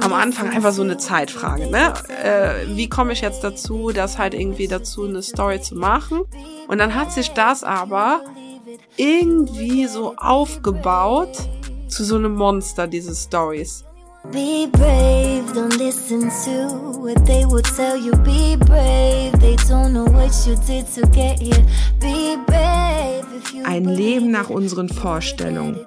am Anfang einfach so eine Zeitfrage, ne? Äh, wie komme ich jetzt dazu, das halt irgendwie dazu eine Story zu machen? Und dann hat sich das aber irgendwie so aufgebaut zu so einem Monster, diese Stories. Be brave, don't listen to what they would tell you. Be brave, they don't know what you did to get here. Be brave. Ein Leben nach unseren Vorstellungen.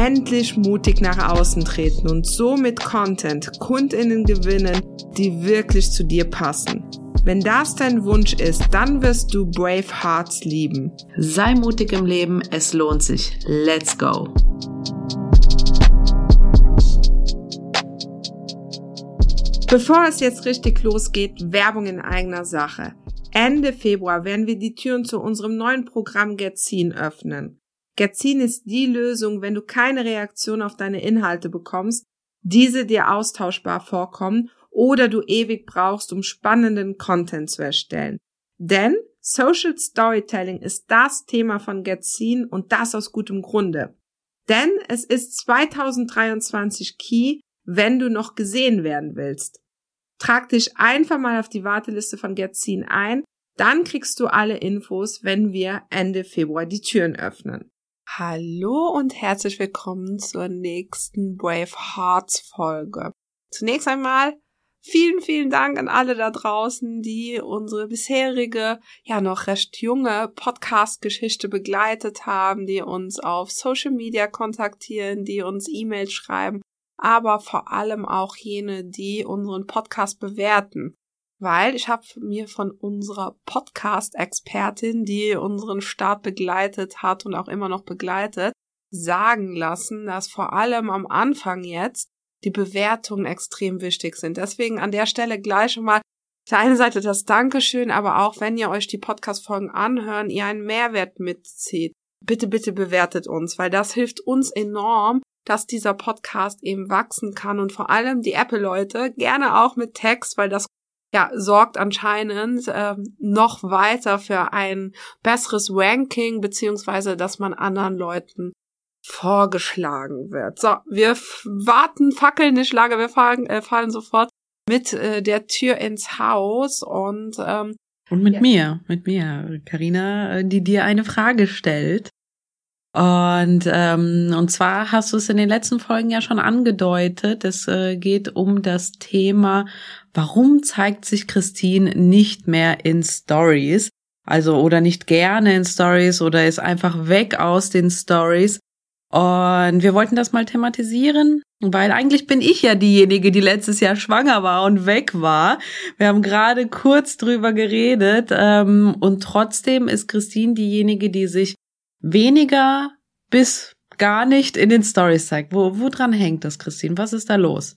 Endlich mutig nach außen treten und so mit Content Kundinnen gewinnen, die wirklich zu dir passen. Wenn das dein Wunsch ist, dann wirst du Brave Hearts lieben. Sei mutig im Leben, es lohnt sich. Let's go! Bevor es jetzt richtig losgeht, Werbung in eigener Sache. Ende Februar werden wir die Türen zu unserem neuen Programm Getzin öffnen. Getzin ist die Lösung, wenn du keine Reaktion auf deine Inhalte bekommst, diese dir austauschbar vorkommen oder du ewig brauchst, um spannenden Content zu erstellen. Denn Social Storytelling ist das Thema von Getzin und das aus gutem Grunde. Denn es ist 2023 Key, wenn du noch gesehen werden willst. Trag dich einfach mal auf die Warteliste von Getzin ein, dann kriegst du alle Infos, wenn wir Ende Februar die Türen öffnen. Hallo und herzlich willkommen zur nächsten Brave Hearts Folge. Zunächst einmal vielen, vielen Dank an alle da draußen, die unsere bisherige, ja noch recht junge Podcast-Geschichte begleitet haben, die uns auf Social Media kontaktieren, die uns E-Mails schreiben aber vor allem auch jene, die unseren Podcast bewerten. Weil ich habe mir von unserer Podcast-Expertin, die unseren Start begleitet hat und auch immer noch begleitet, sagen lassen, dass vor allem am Anfang jetzt die Bewertungen extrem wichtig sind. Deswegen an der Stelle gleich schon mal auf der einen Seite das Dankeschön, aber auch wenn ihr euch die Podcast-Folgen anhören, ihr einen Mehrwert mitzieht. Bitte, bitte bewertet uns, weil das hilft uns enorm, dass dieser Podcast eben wachsen kann und vor allem die Apple-Leute gerne auch mit Text, weil das ja sorgt anscheinend ähm, noch weiter für ein besseres Ranking beziehungsweise dass man anderen Leuten vorgeschlagen wird. So, wir warten, fackeln nicht lange, wir fallen, äh, fallen sofort mit äh, der Tür ins Haus und ähm, und mit ja. mir, mit mir, Karina, äh, die dir eine Frage stellt. Und, ähm, und zwar hast du es in den letzten Folgen ja schon angedeutet. Es äh, geht um das Thema, warum zeigt sich Christine nicht mehr in Stories? Also oder nicht gerne in Stories oder ist einfach weg aus den Stories. Und wir wollten das mal thematisieren, weil eigentlich bin ich ja diejenige, die letztes Jahr schwanger war und weg war. Wir haben gerade kurz drüber geredet ähm, und trotzdem ist Christine diejenige, die sich weniger bis gar nicht in den Stories zeigt. Wo, wo dran hängt das, Christine? Was ist da los?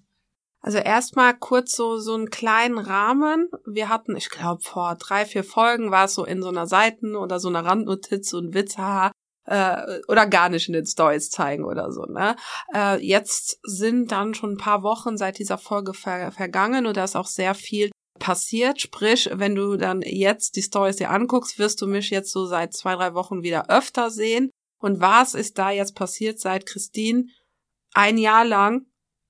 Also erstmal kurz so, so einen kleinen Rahmen. Wir hatten, ich glaube, vor drei, vier Folgen war es so in so einer Seiten- oder so einer Randnotiz so ein Witz, haha, äh, oder gar nicht in den Stories zeigen oder so, ne? Äh, jetzt sind dann schon ein paar Wochen seit dieser Folge ver vergangen und da ist auch sehr viel passiert. Sprich, wenn du dann jetzt die Stories dir anguckst, wirst du mich jetzt so seit zwei, drei Wochen wieder öfter sehen. Und was ist da jetzt passiert, seit Christine ein Jahr lang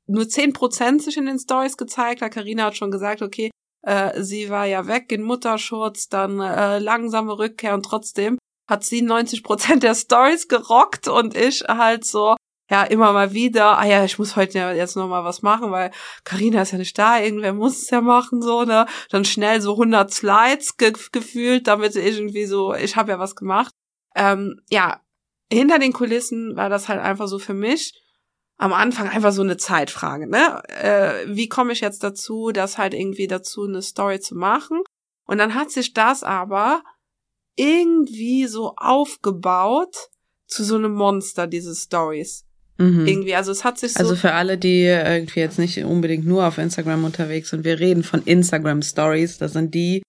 nur zehn Prozent sich in den Stories gezeigt hat? Karina hat schon gesagt, okay, äh, sie war ja weg in Mutterschutz, dann äh, langsame Rückkehr und trotzdem hat sie 90 Prozent der Stories gerockt und ich halt so ja immer mal wieder, ah ja, ich muss heute ja jetzt noch mal was machen, weil Karina ist ja nicht da, irgendwer muss es ja machen so, ne? Dann schnell so 100 Slides ge gefühlt, damit irgendwie so, ich habe ja was gemacht. Ähm, ja, hinter den Kulissen war das halt einfach so für mich am Anfang einfach so eine Zeitfrage, ne? Äh, wie komme ich jetzt dazu, das halt irgendwie dazu eine Story zu machen? Und dann hat sich das aber irgendwie so aufgebaut zu so einem Monster, diese Stories. Mhm. Irgendwie, also es hat sich so. Also für alle, die irgendwie jetzt nicht unbedingt nur auf Instagram unterwegs sind, wir reden von Instagram Stories. Das sind die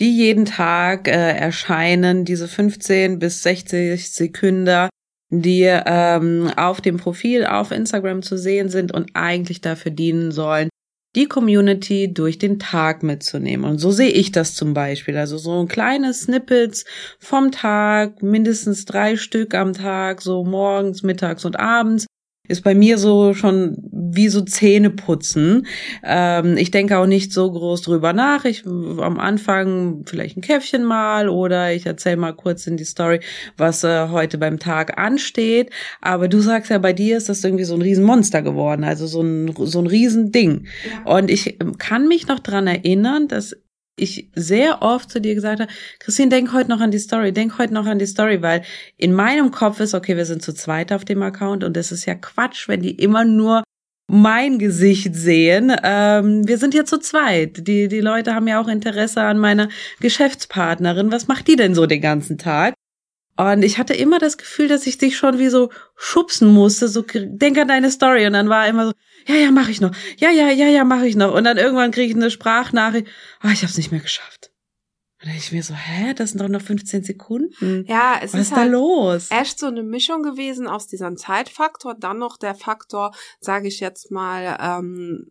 die jeden Tag äh, erscheinen, diese 15 bis 60 Sekunden, die ähm, auf dem Profil auf Instagram zu sehen sind und eigentlich dafür dienen sollen, die Community durch den Tag mitzunehmen. Und so sehe ich das zum Beispiel. Also so ein kleines Snippets vom Tag, mindestens drei Stück am Tag, so morgens, mittags und abends, ist bei mir so schon wie so Zähne putzen. Ähm, ich denke auch nicht so groß drüber nach. Ich am Anfang vielleicht ein Käffchen mal oder ich erzähle mal kurz in die Story, was äh, heute beim Tag ansteht. Aber du sagst ja, bei dir ist das irgendwie so ein Riesenmonster geworden, also so ein so ein Riesending. Ja. Und ich kann mich noch dran erinnern, dass ich sehr oft zu dir gesagt habe, Christine, denk heute noch an die Story, denk heute noch an die Story, weil in meinem Kopf ist, okay, wir sind zu zweit auf dem Account und das ist ja Quatsch, wenn die immer nur mein Gesicht sehen. Ähm, wir sind ja zu zweit. Die, die Leute haben ja auch Interesse an meiner Geschäftspartnerin. Was macht die denn so den ganzen Tag? Und ich hatte immer das Gefühl, dass ich dich schon wie so schubsen musste, so denk an deine Story. Und dann war immer so, ja, ja, mach ich noch. Ja, ja, ja, ja, mach ich noch. Und dann irgendwann kriege ich eine Sprachnachricht, ah, oh, ich hab's nicht mehr geschafft. Und dann ich mir so, hä, das sind doch noch 15 Sekunden. Ja, es Was ist, ist da halt los? echt so eine Mischung gewesen aus diesem Zeitfaktor, dann noch der Faktor, sage ich jetzt mal, ähm,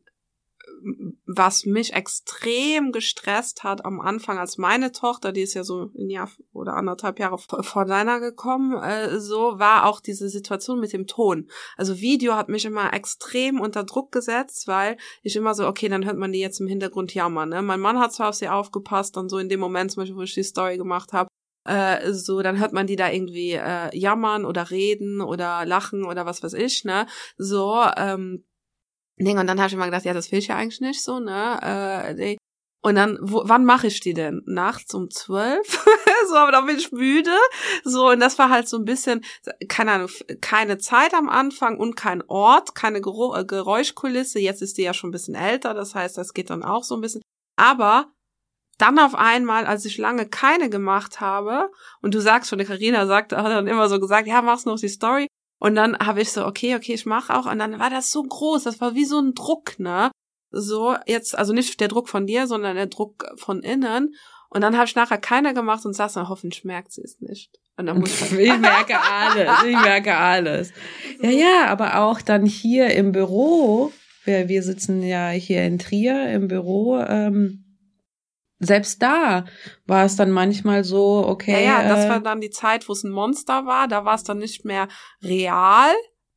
was mich extrem gestresst hat am Anfang, als meine Tochter, die ist ja so ein Jahr oder anderthalb Jahre vor deiner gekommen, äh, so war auch diese Situation mit dem Ton. Also Video hat mich immer extrem unter Druck gesetzt, weil ich immer so, okay, dann hört man die jetzt im Hintergrund jammern. Ne? Mein Mann hat zwar auf sie aufgepasst, dann so in dem Moment, zum Beispiel, wo ich die Story gemacht habe, äh, so, dann hört man die da irgendwie äh, jammern oder reden oder lachen oder was weiß ich, ne? So, ähm, Ding. Und dann habe ich immer gedacht, ja, das will ich ja eigentlich nicht so, ne? Äh, und dann, wo, wann mache ich die denn? Nachts um zwölf? so, aber dann bin ich müde. So, und das war halt so ein bisschen, keine Ahnung, keine Zeit am Anfang und kein Ort, keine äh, Geräuschkulisse. Jetzt ist die ja schon ein bisschen älter, das heißt, das geht dann auch so ein bisschen. Aber dann auf einmal, als ich lange keine gemacht habe, und du sagst schon, Karina sagt, hat dann immer so gesagt, ja, machst noch die Story. Und dann habe ich so, okay, okay, ich mache auch. Und dann war das so groß, das war wie so ein Druck, ne? So, jetzt, also nicht der Druck von dir, sondern der Druck von innen. Und dann habe ich nachher keiner gemacht und saß dann, hoffentlich merkt sie es nicht. Und dann muss ich, ich merke alles, ich merke alles. Ja, ja, aber auch dann hier im Büro, wir, wir sitzen ja hier in Trier im Büro, ähm, selbst da war es dann manchmal so, okay. Ja, ja, das äh, war dann die Zeit, wo es ein Monster war. Da war es dann nicht mehr real,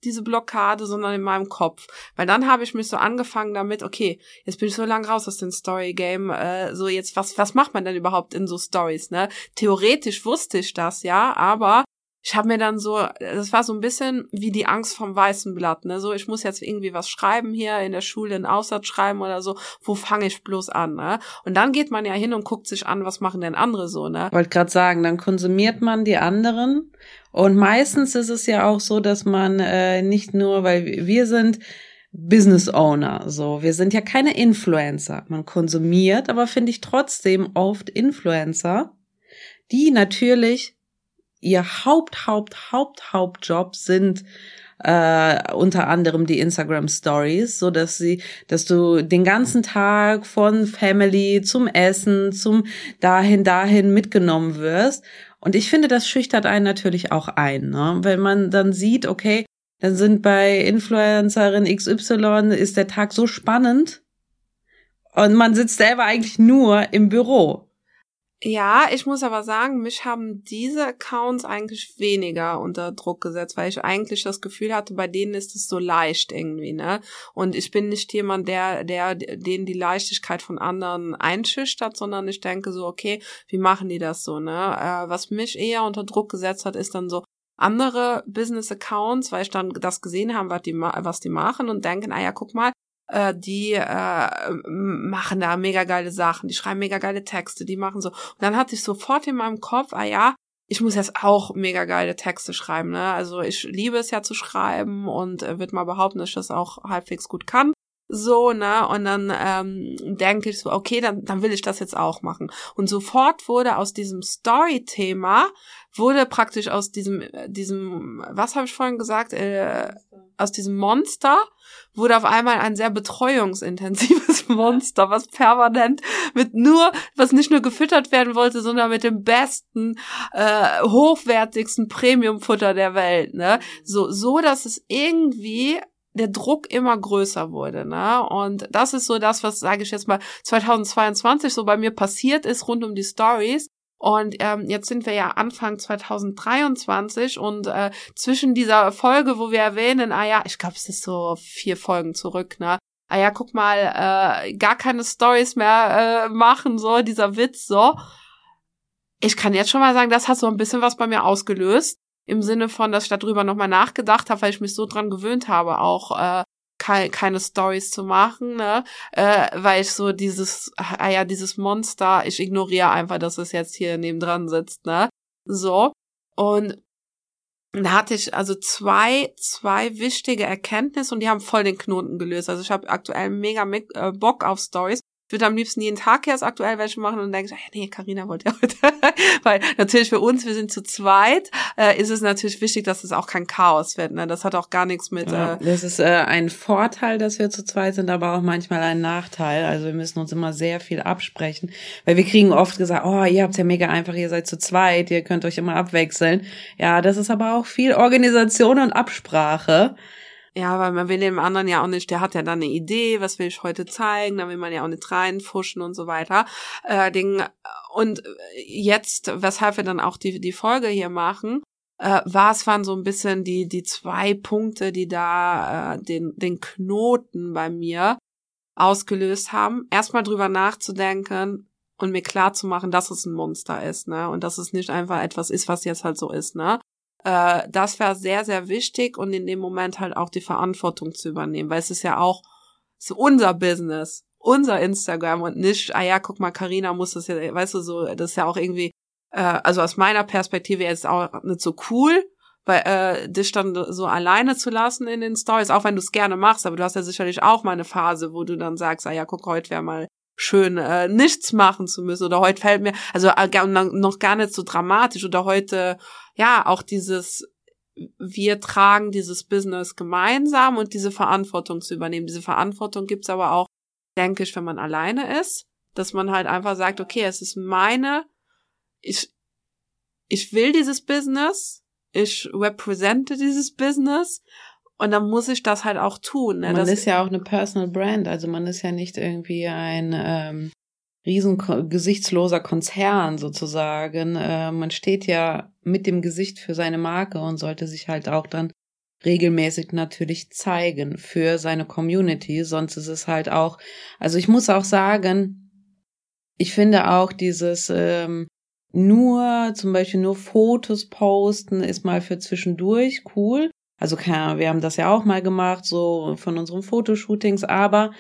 diese Blockade, sondern in meinem Kopf. Weil dann habe ich mich so angefangen damit, okay, jetzt bin ich so lang raus aus dem Story Game, äh, so jetzt was was macht man denn überhaupt in so Stories, ne? Theoretisch wusste ich das ja, aber ich habe mir dann so, das war so ein bisschen wie die Angst vom weißen Blatt, ne? So, ich muss jetzt irgendwie was schreiben hier in der Schule, einen Aussatz schreiben oder so. Wo fange ich bloß an, ne? Und dann geht man ja hin und guckt sich an, was machen denn andere so, ne? Wollte gerade sagen, dann konsumiert man die anderen. Und meistens ist es ja auch so, dass man äh, nicht nur, weil wir sind Business Owner, so, wir sind ja keine Influencer. Man konsumiert, aber finde ich trotzdem oft Influencer, die natürlich ihr Haupt, Haupt, Haupt, Hauptjob sind äh, unter anderem die Instagram Stories, so dass sie, dass du den ganzen Tag von Family zum Essen, zum dahin, dahin mitgenommen wirst. Und ich finde, das schüchtert einen natürlich auch ein, ne? wenn man dann sieht, okay, dann sind bei Influencerin XY ist der Tag so spannend und man sitzt selber eigentlich nur im Büro. Ja, ich muss aber sagen, mich haben diese Accounts eigentlich weniger unter Druck gesetzt, weil ich eigentlich das Gefühl hatte, bei denen ist es so leicht irgendwie, ne? Und ich bin nicht jemand, der, der, den die Leichtigkeit von anderen einschüchtert, sondern ich denke so, okay, wie machen die das so, ne? Äh, was mich eher unter Druck gesetzt hat, ist dann so, andere Business Accounts, weil ich dann das gesehen habe, was die, was die machen und denken, ah ja, guck mal, äh, die äh, machen da mega geile Sachen, die schreiben mega geile Texte, die machen so. Und dann hatte ich sofort in meinem Kopf, ah ja, ich muss jetzt auch mega geile Texte schreiben. Ne? Also ich liebe es ja zu schreiben und äh, würde mal behaupten, dass ich das auch halbwegs gut kann. So, ne? Und dann ähm, denke ich so, okay, dann, dann will ich das jetzt auch machen. Und sofort wurde aus diesem Story-Thema, wurde praktisch aus diesem, diesem, was habe ich vorhin gesagt, äh, aus diesem Monster wurde auf einmal ein sehr betreuungsintensives Monster, was permanent mit nur, was nicht nur gefüttert werden wollte, sondern mit dem besten, äh, hochwertigsten Premiumfutter der Welt, ne? So, so, dass es irgendwie der Druck immer größer wurde, ne? Und das ist so das, was sage ich jetzt mal 2022 so bei mir passiert ist rund um die Stories. Und ähm, jetzt sind wir ja Anfang 2023 und äh, zwischen dieser Folge, wo wir erwähnen, ah ja, ich glaube, es ist so vier Folgen zurück, ne? Ah ja, guck mal, äh, gar keine Stories mehr äh, machen, so dieser Witz, so. Ich kann jetzt schon mal sagen, das hat so ein bisschen was bei mir ausgelöst. Im Sinne von, dass ich darüber nochmal nachgedacht habe, weil ich mich so dran gewöhnt habe, auch äh, keine, keine Stories zu machen, ne? Äh, weil ich so dieses, ah ja, dieses Monster, ich ignoriere einfach, dass es jetzt hier nebendran sitzt, ne? So. Und da hatte ich also zwei, zwei wichtige Erkenntnisse und die haben voll den Knoten gelöst. Also ich habe aktuell mega äh, Bock auf Stories würde am liebsten jeden Tag jetzt aktuell welche machen und denke, ja, nee, Karina wollte ja heute. Weil natürlich für uns, wir sind zu zweit, äh, ist es natürlich wichtig, dass es auch kein Chaos wird. Ne? Das hat auch gar nichts mit. Ja, äh, das ist äh, ein Vorteil, dass wir zu zweit sind, aber auch manchmal ein Nachteil. Also wir müssen uns immer sehr viel absprechen. Weil wir kriegen oft gesagt, oh, ihr habt's ja mega einfach, ihr seid zu zweit, ihr könnt euch immer abwechseln. Ja, das ist aber auch viel Organisation und Absprache. Ja, weil man will dem anderen ja auch nicht, der hat ja dann eine Idee, was will ich heute zeigen, da will man ja auch nicht reinfuschen und so weiter. Äh, den, und jetzt, weshalb wir dann auch die, die Folge hier machen, äh, war es waren so ein bisschen die, die zwei Punkte, die da äh, den, den Knoten bei mir ausgelöst haben. Erstmal drüber nachzudenken, und mir klar zu machen, dass es ein Monster ist, ne? Und dass es nicht einfach etwas ist, was jetzt halt so ist, ne? Äh, das wäre sehr, sehr wichtig und in dem Moment halt auch die Verantwortung zu übernehmen, weil es ist ja auch so unser Business, unser Instagram und nicht, ah ja, guck mal, Karina muss das ja, weißt du, so, das ist ja auch irgendwie, äh, also aus meiner Perspektive jetzt auch nicht so cool, weil äh, dich dann so alleine zu lassen in den Stories, auch wenn du es gerne machst, aber du hast ja sicherlich auch mal eine Phase, wo du dann sagst, ah ja, guck, heute wäre mal schön, äh, nichts machen zu müssen oder heute fällt mir, also äh, noch gar nicht so dramatisch oder heute ja, auch dieses, wir tragen dieses Business gemeinsam und diese Verantwortung zu übernehmen. Diese Verantwortung gibt's aber auch, denke ich, wenn man alleine ist, dass man halt einfach sagt, okay, es ist meine, ich, ich will dieses Business, ich represente dieses Business und dann muss ich das halt auch tun. Ne? Man das ist ja auch eine Personal Brand, also man ist ja nicht irgendwie ein ähm, riesen gesichtsloser Konzern sozusagen. Äh, man steht ja mit dem Gesicht für seine Marke und sollte sich halt auch dann regelmäßig natürlich zeigen für seine Community. Sonst ist es halt auch, also ich muss auch sagen, ich finde auch dieses ähm, nur, zum Beispiel nur Fotos posten ist mal für zwischendurch cool. Also wir haben das ja auch mal gemacht, so von unseren Fotoshootings, aber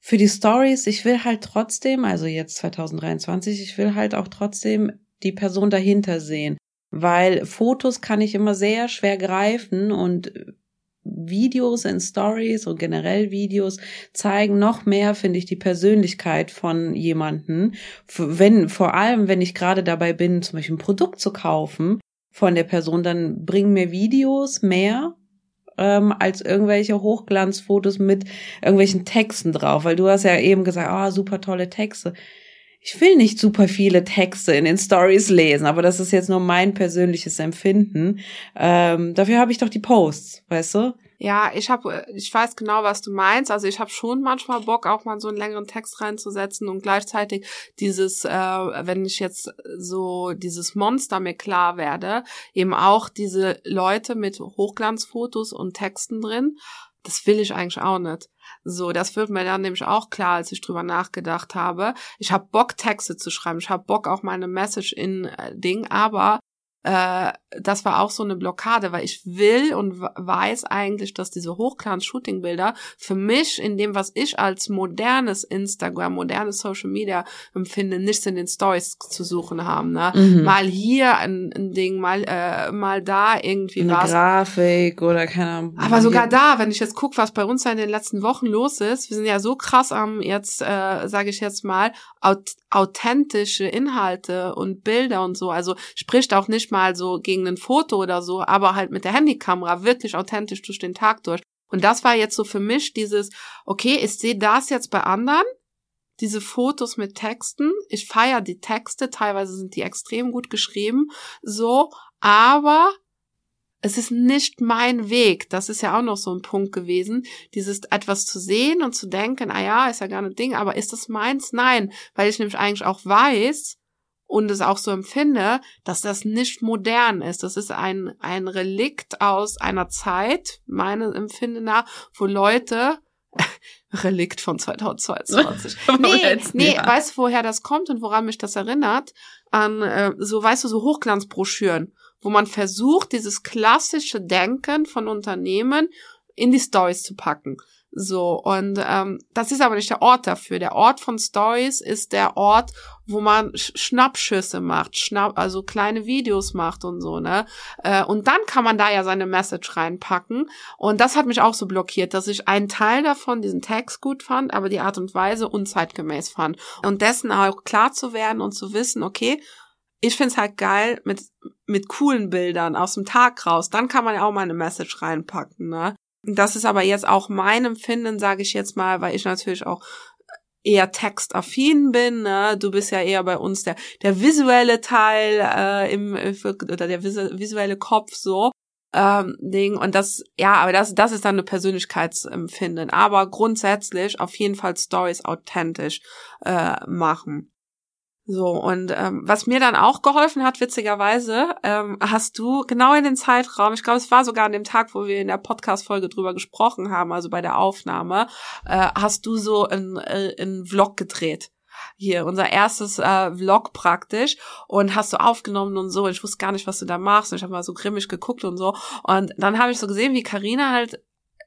für die Stories, ich will halt trotzdem, also jetzt 2023, ich will halt auch trotzdem die Person dahinter sehen, weil Fotos kann ich immer sehr schwer greifen und Videos in Stories und generell Videos zeigen noch mehr, finde ich, die Persönlichkeit von jemanden. Wenn, vor allem, wenn ich gerade dabei bin, zum Beispiel ein Produkt zu kaufen von der Person, dann bringen mir Videos mehr ähm, als irgendwelche Hochglanzfotos mit irgendwelchen Texten drauf, weil du hast ja eben gesagt, ah, oh, super tolle Texte. Ich will nicht super viele Texte in den Stories lesen, aber das ist jetzt nur mein persönliches Empfinden. Ähm, dafür habe ich doch die Posts, weißt du? Ja, ich habe, ich weiß genau, was du meinst. Also ich habe schon manchmal Bock, auch mal so einen längeren Text reinzusetzen und gleichzeitig dieses, äh, wenn ich jetzt so dieses Monster mir klar werde, eben auch diese Leute mit Hochglanzfotos und Texten drin. Das will ich eigentlich auch nicht. So, das wird mir dann nämlich auch klar, als ich drüber nachgedacht habe. Ich habe Bock, Texte zu schreiben. Ich habe Bock, auch meine Message in äh, Ding, aber äh, das war auch so eine Blockade, weil ich will und weiß eigentlich, dass diese Hochglanz-Shooting-Bilder für mich in dem, was ich als modernes Instagram, modernes Social Media empfinde, nichts in den Stories zu suchen haben. Ne? Mhm. Mal hier ein, ein Ding, mal äh, mal da irgendwie eine was. Grafik oder keine Ahnung. Aber sogar da, wenn ich jetzt gucke, was bei uns in den letzten Wochen los ist, wir sind ja so krass am jetzt, äh, sage ich jetzt mal, authentische Inhalte und Bilder und so. Also spricht auch nicht mal so gegen ein Foto oder so, aber halt mit der Handykamera wirklich authentisch durch den Tag durch. Und das war jetzt so für mich dieses, okay, ich sehe das jetzt bei anderen, diese Fotos mit Texten. Ich feiere die Texte, teilweise sind die extrem gut geschrieben, so, aber es ist nicht mein Weg. Das ist ja auch noch so ein Punkt gewesen, dieses etwas zu sehen und zu denken, ah ja, ist ja gar ein Ding, aber ist das meins? Nein, weil ich nämlich eigentlich auch weiß und es auch so empfinde, dass das nicht modern ist. Das ist ein, ein Relikt aus einer Zeit, meine Empfinde nach, wo Leute Relikt von 2022. nee, nee, ja. weißt du, woher das kommt und woran mich das erinnert? An äh, so, weißt du, so Hochglanzbroschüren wo man versucht, dieses klassische Denken von Unternehmen in die Stories zu packen. So, und ähm, das ist aber nicht der Ort dafür. Der Ort von Stories ist der Ort, wo man Schnappschüsse macht, Schnapp, also kleine Videos macht und so, ne? Äh, und dann kann man da ja seine Message reinpacken. Und das hat mich auch so blockiert, dass ich einen Teil davon, diesen Text gut fand, aber die Art und Weise unzeitgemäß fand. Und dessen auch klar zu werden und zu wissen, okay, ich find's halt geil mit, mit coolen Bildern aus dem Tag raus. Dann kann man ja auch mal eine Message reinpacken, ne? Das ist aber jetzt auch mein Empfinden, sage ich jetzt mal, weil ich natürlich auch eher textaffin bin. Ne? Du bist ja eher bei uns der, der visuelle Teil äh, im oder der visuelle Kopf so. Ähm, Ding und das ja aber das das ist dann eine Persönlichkeitsempfinden aber grundsätzlich auf jeden Fall Stories authentisch äh, machen so, und ähm, was mir dann auch geholfen hat, witzigerweise, ähm, hast du genau in den Zeitraum, ich glaube, es war sogar an dem Tag, wo wir in der Podcast-Folge drüber gesprochen haben, also bei der Aufnahme, äh, hast du so ein, äh, Vlog gedreht hier unser erstes äh, Vlog praktisch und hast du aufgenommen und so. Ich wusste gar nicht, was du da machst. Und ich habe mal so grimmig geguckt und so. Und dann habe ich so gesehen, wie Karina halt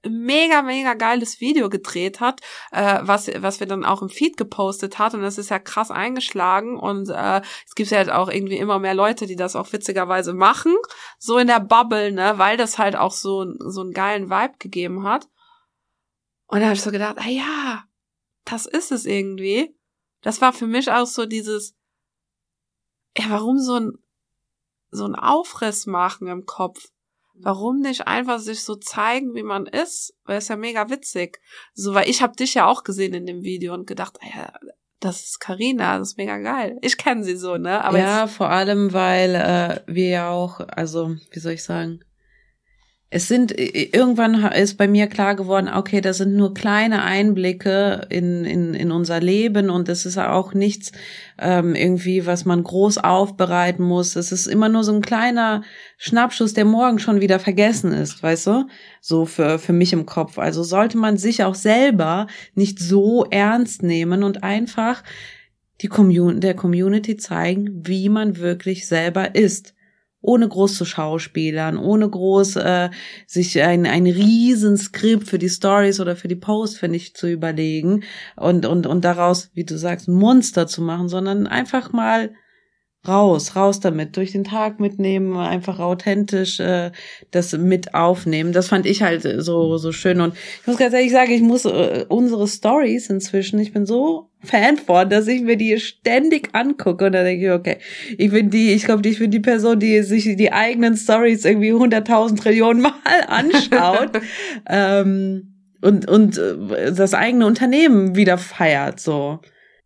mega, mega geiles Video gedreht hat, äh, was, was wir dann auch im Feed gepostet hat. Und das ist ja krass eingeschlagen. Und äh, es gibt ja halt auch irgendwie immer mehr Leute, die das auch witzigerweise machen. So in der Bubble, ne, weil das halt auch so, so einen geilen Vibe gegeben hat. Und da habe ich so gedacht, ah ja, das ist es irgendwie. Das war für mich auch so dieses, ja, warum so ein, so ein Aufriss machen im Kopf? Warum nicht einfach sich so zeigen, wie man ist? Weil es ja mega witzig. So, weil ich habe dich ja auch gesehen in dem Video und gedacht, ja, das ist Karina, das ist mega geil. Ich kenne sie so, ne? Aber ja, vor allem, weil äh, wir ja auch, also wie soll ich sagen, es sind, irgendwann ist bei mir klar geworden, okay, das sind nur kleine Einblicke in, in, in unser Leben und es ist auch nichts ähm, irgendwie, was man groß aufbereiten muss. Es ist immer nur so ein kleiner Schnappschuss, der morgen schon wieder vergessen ist, weißt du? So für, für mich im Kopf. Also sollte man sich auch selber nicht so ernst nehmen und einfach die Commun der Community zeigen, wie man wirklich selber ist ohne groß zu schauspielern, ohne groß äh, sich ein, ein riesen Skript für die Stories oder für die Posts, finde ich, zu überlegen und, und, und daraus, wie du sagst, Monster zu machen, sondern einfach mal raus, raus damit, durch den Tag mitnehmen, einfach authentisch äh, das mit aufnehmen. Das fand ich halt so so schön und ich muss ganz ehrlich sagen, ich muss äh, unsere Stories inzwischen, ich bin so Fan von, dass ich mir die ständig angucke und dann denke ich, okay, ich bin die, ich glaube, ich bin die Person, die sich die eigenen Stories irgendwie hunderttausend Trillionen Mal anschaut. ähm, und und äh, das eigene Unternehmen wieder feiert so.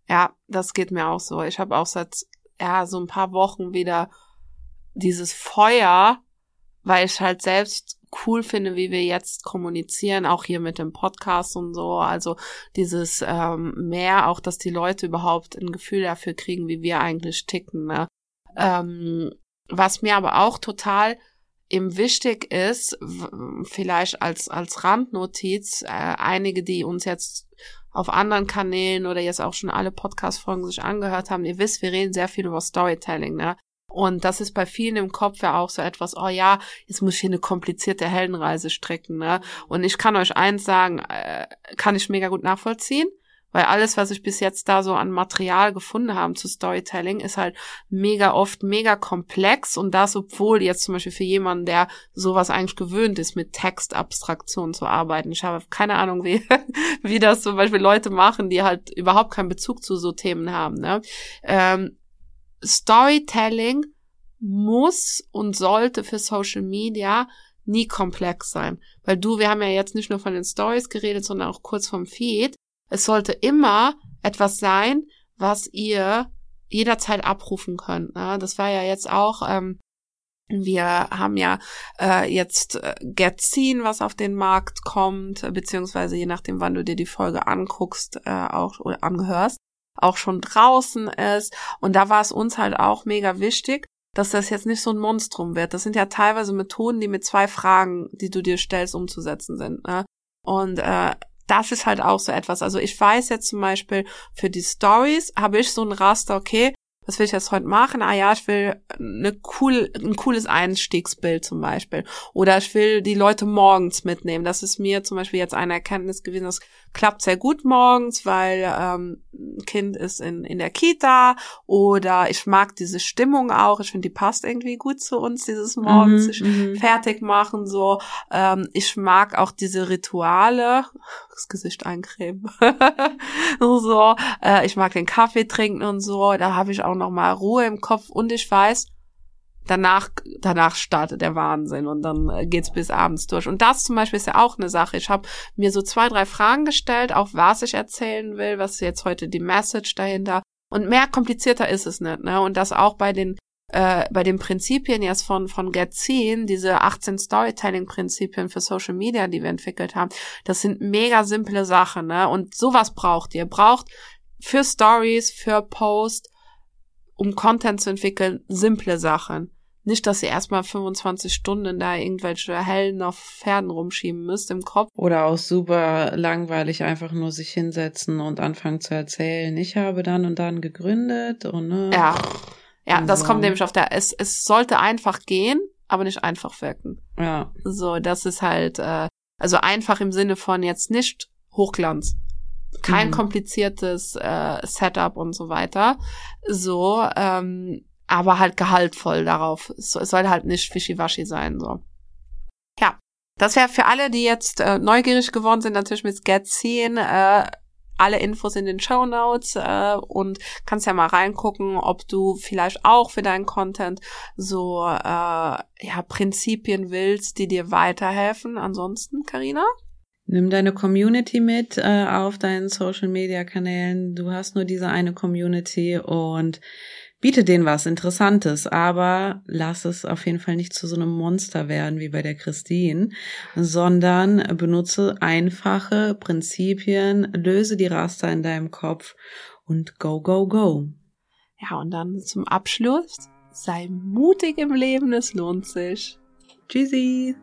Ja, das geht mir auch so. Ich habe auch seit ja, so ein paar Wochen wieder dieses Feuer, weil ich halt selbst cool finde, wie wir jetzt kommunizieren, auch hier mit dem Podcast und so. Also dieses ähm, mehr, auch dass die Leute überhaupt ein Gefühl dafür kriegen, wie wir eigentlich ticken. Ne? Ähm, was mir aber auch total eben wichtig ist, vielleicht als, als Randnotiz, äh, einige, die uns jetzt auf anderen Kanälen oder jetzt auch schon alle Podcast-Folgen sich angehört haben, ihr wisst, wir reden sehr viel über Storytelling, ne? Und das ist bei vielen im Kopf ja auch so etwas, oh ja, jetzt muss ich hier eine komplizierte Heldenreise strecken, ne? Und ich kann euch eins sagen, äh, kann ich mega gut nachvollziehen, Weil alles, was ich bis jetzt da so an Material gefunden habe zu Storytelling, ist halt mega oft mega komplex und das, obwohl jetzt zum Beispiel für jemanden, der sowas eigentlich gewöhnt ist, mit Textabstraktion zu arbeiten. Ich habe keine Ahnung, wie, wie das zum Beispiel Leute machen, die halt überhaupt keinen Bezug zu so Themen haben. Ne? Ähm, Storytelling muss und sollte für Social Media nie komplex sein. Weil du, wir haben ja jetzt nicht nur von den Stories geredet, sondern auch kurz vom Feed. Es sollte immer etwas sein, was ihr jederzeit abrufen könnt. Ne? Das war ja jetzt auch, ähm, wir haben ja äh, jetzt äh, Getzin, was auf den Markt kommt, beziehungsweise je nachdem, wann du dir die Folge anguckst, äh, auch oder anhörst, auch schon draußen ist. Und da war es uns halt auch mega wichtig, dass das jetzt nicht so ein Monstrum wird. Das sind ja teilweise Methoden, die mit zwei Fragen, die du dir stellst, umzusetzen sind. Ne? Und äh, das ist halt auch so etwas. Also ich weiß jetzt zum Beispiel, für die Stories habe ich so ein Raster, okay, was will ich jetzt heute machen? Ah ja, ich will eine cool, ein cooles Einstiegsbild zum Beispiel. Oder ich will die Leute morgens mitnehmen. Das ist mir zum Beispiel jetzt eine Erkenntnis gewesen. Das klappt sehr gut morgens, weil ähm, ein Kind ist in, in der Kita oder ich mag diese Stimmung auch. Ich finde, die passt irgendwie gut zu uns, dieses morgens mhm, sich mhm. fertig machen. So, ähm, ich mag auch diese Rituale. Das Gesicht eincremen. so, äh, ich mag den Kaffee trinken und so. Da habe ich auch nochmal Ruhe im Kopf und ich weiß, danach, danach startet der Wahnsinn und dann äh, geht's bis abends durch. Und das zum Beispiel ist ja auch eine Sache. Ich habe mir so zwei, drei Fragen gestellt, auch was ich erzählen will, was ist jetzt heute die Message dahinter. Und mehr komplizierter ist es nicht, ne? Und das auch bei den äh, bei den Prinzipien jetzt von von Getzin, diese 18 Storytelling-Prinzipien für Social Media, die wir entwickelt haben, das sind mega simple Sachen, ne? Und sowas braucht ihr. Braucht für Stories, für Post um Content zu entwickeln, simple Sachen. Nicht, dass ihr erstmal 25 Stunden da irgendwelche Hellen auf Pferden rumschieben müsst im Kopf. Oder auch super langweilig einfach nur sich hinsetzen und anfangen zu erzählen. Ich habe dann und dann gegründet und ne. Ja. Ja, das so. kommt nämlich auf der, es, es sollte einfach gehen, aber nicht einfach wirken. Ja. So, das ist halt, äh, also einfach im Sinne von jetzt nicht Hochglanz kein mhm. kompliziertes äh, Setup und so weiter. So, ähm, aber halt gehaltvoll darauf. Es soll halt nicht wischiwaschi sein, so. Ja, das wäre für alle, die jetzt äh, neugierig geworden sind, natürlich mit Get 10, äh, alle Infos in den Show Notes äh, und kannst ja mal reingucken, ob du vielleicht auch für deinen Content so äh, ja Prinzipien willst, die dir weiterhelfen. Ansonsten, Karina? Nimm deine Community mit äh, auf deinen Social Media Kanälen. Du hast nur diese eine Community und biete denen was Interessantes, aber lass es auf jeden Fall nicht zu so einem Monster werden wie bei der Christine, sondern benutze einfache Prinzipien, löse die Raster in deinem Kopf und go, go, go. Ja, und dann zum Abschluss, sei mutig im Leben, es lohnt sich. Tschüssi!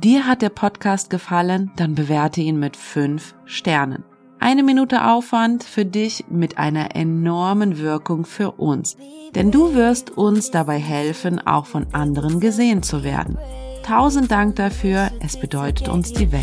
Dir hat der Podcast gefallen, dann bewerte ihn mit fünf Sternen. Eine Minute Aufwand für dich mit einer enormen Wirkung für uns. Denn du wirst uns dabei helfen, auch von anderen gesehen zu werden. Tausend Dank dafür, es bedeutet uns die Welt.